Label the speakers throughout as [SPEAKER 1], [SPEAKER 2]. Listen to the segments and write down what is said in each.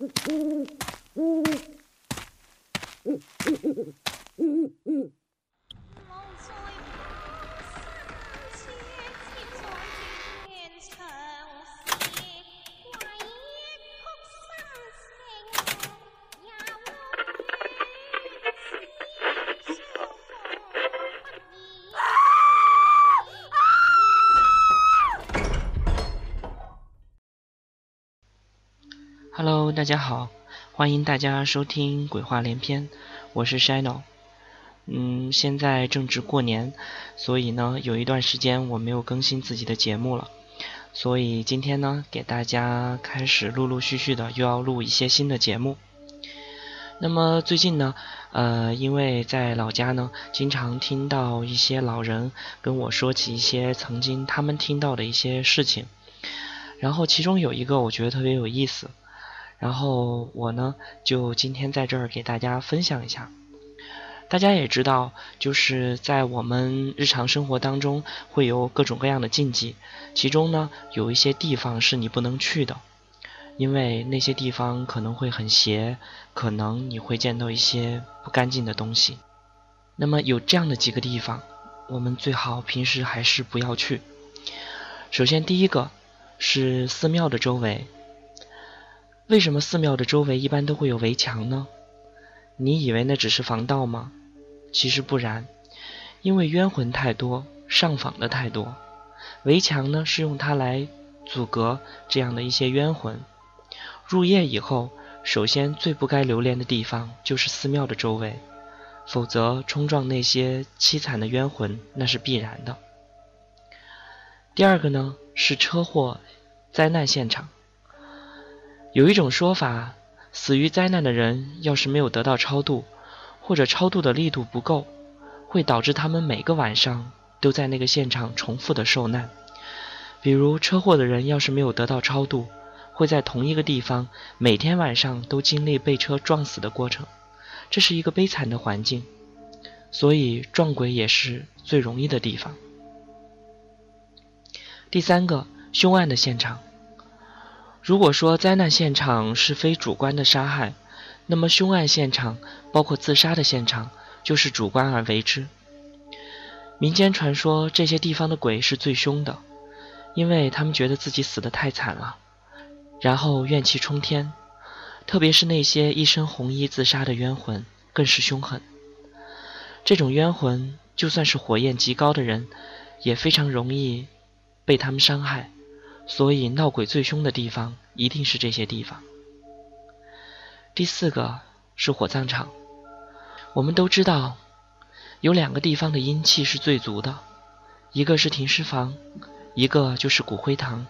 [SPEAKER 1] Mm-hmm. Hello，大家好，欢迎大家收听《鬼话连篇》，我是 Shino。嗯，现在正值过年，所以呢，有一段时间我没有更新自己的节目了，所以今天呢，给大家开始陆陆续续的又要录一些新的节目。那么最近呢，呃，因为在老家呢，经常听到一些老人跟我说起一些曾经他们听到的一些事情，然后其中有一个我觉得特别有意思。然后我呢，就今天在这儿给大家分享一下。大家也知道，就是在我们日常生活当中会有各种各样的禁忌，其中呢有一些地方是你不能去的，因为那些地方可能会很邪，可能你会见到一些不干净的东西。那么有这样的几个地方，我们最好平时还是不要去。首先第一个是寺庙的周围。为什么寺庙的周围一般都会有围墙呢？你以为那只是防盗吗？其实不然，因为冤魂太多，上访的太多，围墙呢是用它来阻隔这样的一些冤魂。入夜以后，首先最不该留连的地方就是寺庙的周围，否则冲撞那些凄惨的冤魂那是必然的。第二个呢是车祸、灾难现场。有一种说法，死于灾难的人要是没有得到超度，或者超度的力度不够，会导致他们每个晚上都在那个现场重复的受难。比如车祸的人要是没有得到超度，会在同一个地方每天晚上都经历被车撞死的过程，这是一个悲惨的环境。所以撞鬼也是最容易的地方。第三个，凶案的现场。如果说灾难现场是非主观的杀害，那么凶案现场，包括自杀的现场，就是主观而为之。民间传说这些地方的鬼是最凶的，因为他们觉得自己死得太惨了，然后怨气冲天。特别是那些一身红衣自杀的冤魂，更是凶狠。这种冤魂，就算是火焰极高的人，也非常容易被他们伤害。所以闹鬼最凶的地方一定是这些地方。第四个是火葬场。我们都知道，有两个地方的阴气是最足的，一个是停尸房，一个就是骨灰堂。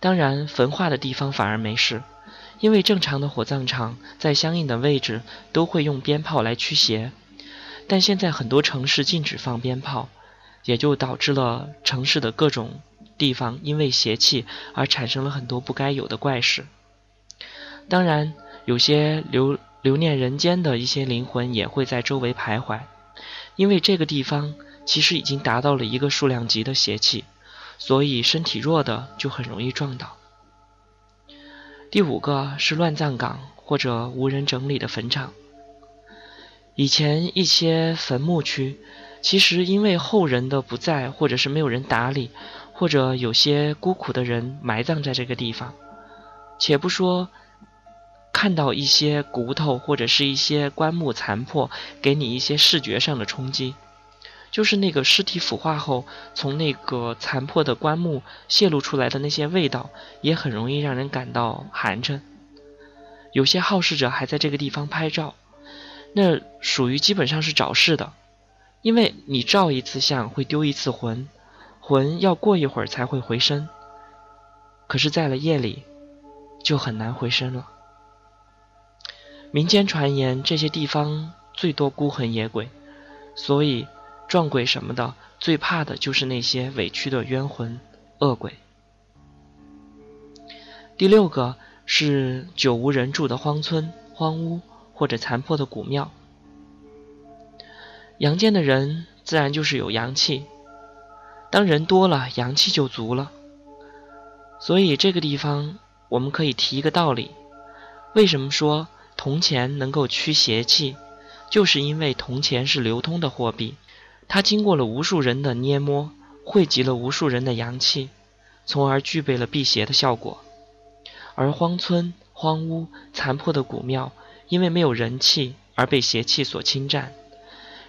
[SPEAKER 1] 当然，焚化的地方反而没事，因为正常的火葬场在相应的位置都会用鞭炮来驱邪。但现在很多城市禁止放鞭炮，也就导致了城市的各种。地方因为邪气而产生了很多不该有的怪事。当然，有些留留念人间的一些灵魂也会在周围徘徊，因为这个地方其实已经达到了一个数量级的邪气，所以身体弱的就很容易撞倒。第五个是乱葬岗或者无人整理的坟场。以前一些坟墓区，其实因为后人的不在或者是没有人打理。或者有些孤苦的人埋葬在这个地方，且不说看到一些骨头或者是一些棺木残破，给你一些视觉上的冲击，就是那个尸体腐化后，从那个残破的棺木泄露出来的那些味道，也很容易让人感到寒碜。有些好事者还在这个地方拍照，那属于基本上是找事的，因为你照一次相会丢一次魂。魂要过一会儿才会回身，可是，在了夜里，就很难回身了。民间传言，这些地方最多孤魂野鬼，所以撞鬼什么的，最怕的就是那些委屈的冤魂、恶鬼。第六个是久无人住的荒村、荒屋或者残破的古庙。阳间的人自然就是有阳气。当人多了，阳气就足了。所以这个地方，我们可以提一个道理：为什么说铜钱能够驱邪气？就是因为铜钱是流通的货币，它经过了无数人的捏摸，汇集了无数人的阳气，从而具备了辟邪的效果。而荒村、荒屋、残破的古庙，因为没有人气而被邪气所侵占。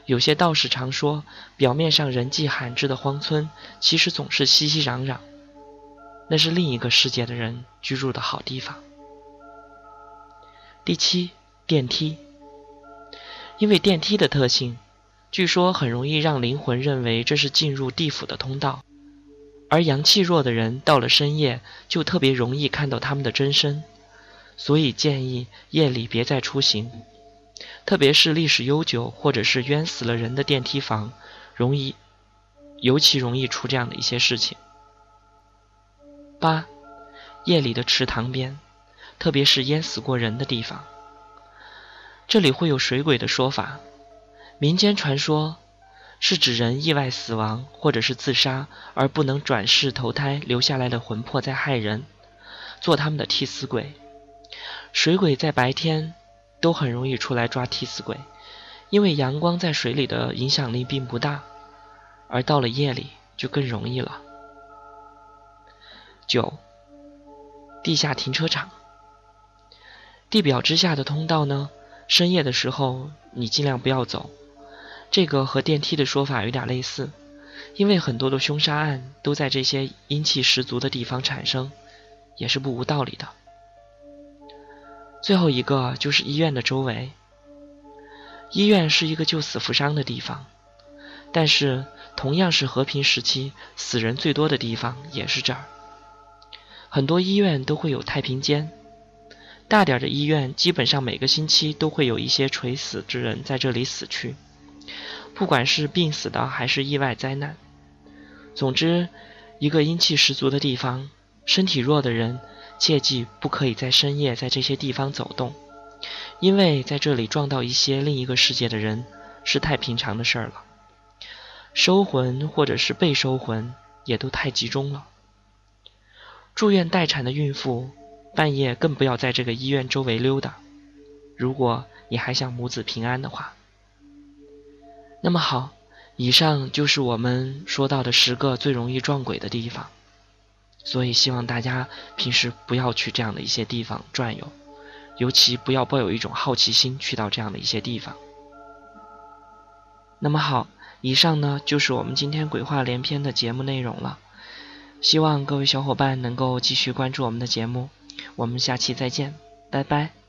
[SPEAKER 1] 有些道士常说，表面上人迹罕至的荒村，其实总是熙熙攘攘，那是另一个世界的人居住的好地方。第七，电梯。因为电梯的特性，据说很容易让灵魂认为这是进入地府的通道，而阳气弱的人到了深夜就特别容易看到他们的真身，所以建议夜里别再出行，特别是历史悠久或者是冤死了人的电梯房，容易，尤其容易出这样的一些事情。八，夜里的池塘边，特别是淹死过人的地方。这里会有水鬼的说法，民间传说是指人意外死亡或者是自杀而不能转世投胎留下来的魂魄在害人，做他们的替死鬼。水鬼在白天都很容易出来抓替死鬼，因为阳光在水里的影响力并不大，而到了夜里就更容易了。九，地下停车场，地表之下的通道呢？深夜的时候，你尽量不要走。这个和电梯的说法有点类似，因为很多的凶杀案都在这些阴气十足的地方产生，也是不无道理的。最后一个就是医院的周围。医院是一个救死扶伤的地方，但是同样是和平时期死人最多的地方也是这儿。很多医院都会有太平间。大点的医院，基本上每个星期都会有一些垂死之人在这里死去，不管是病死的还是意外灾难。总之，一个阴气十足的地方，身体弱的人切记不可以在深夜在这些地方走动，因为在这里撞到一些另一个世界的人是太平常的事儿了，收魂或者是被收魂也都太集中了。住院待产的孕妇。半夜更不要在这个医院周围溜达，如果你还想母子平安的话。那么好，以上就是我们说到的十个最容易撞鬼的地方，所以希望大家平时不要去这样的一些地方转悠，尤其不要抱有一种好奇心去到这样的一些地方。那么好，以上呢就是我们今天鬼话连篇的节目内容了，希望各位小伙伴能够继续关注我们的节目。我们下期再见，拜拜。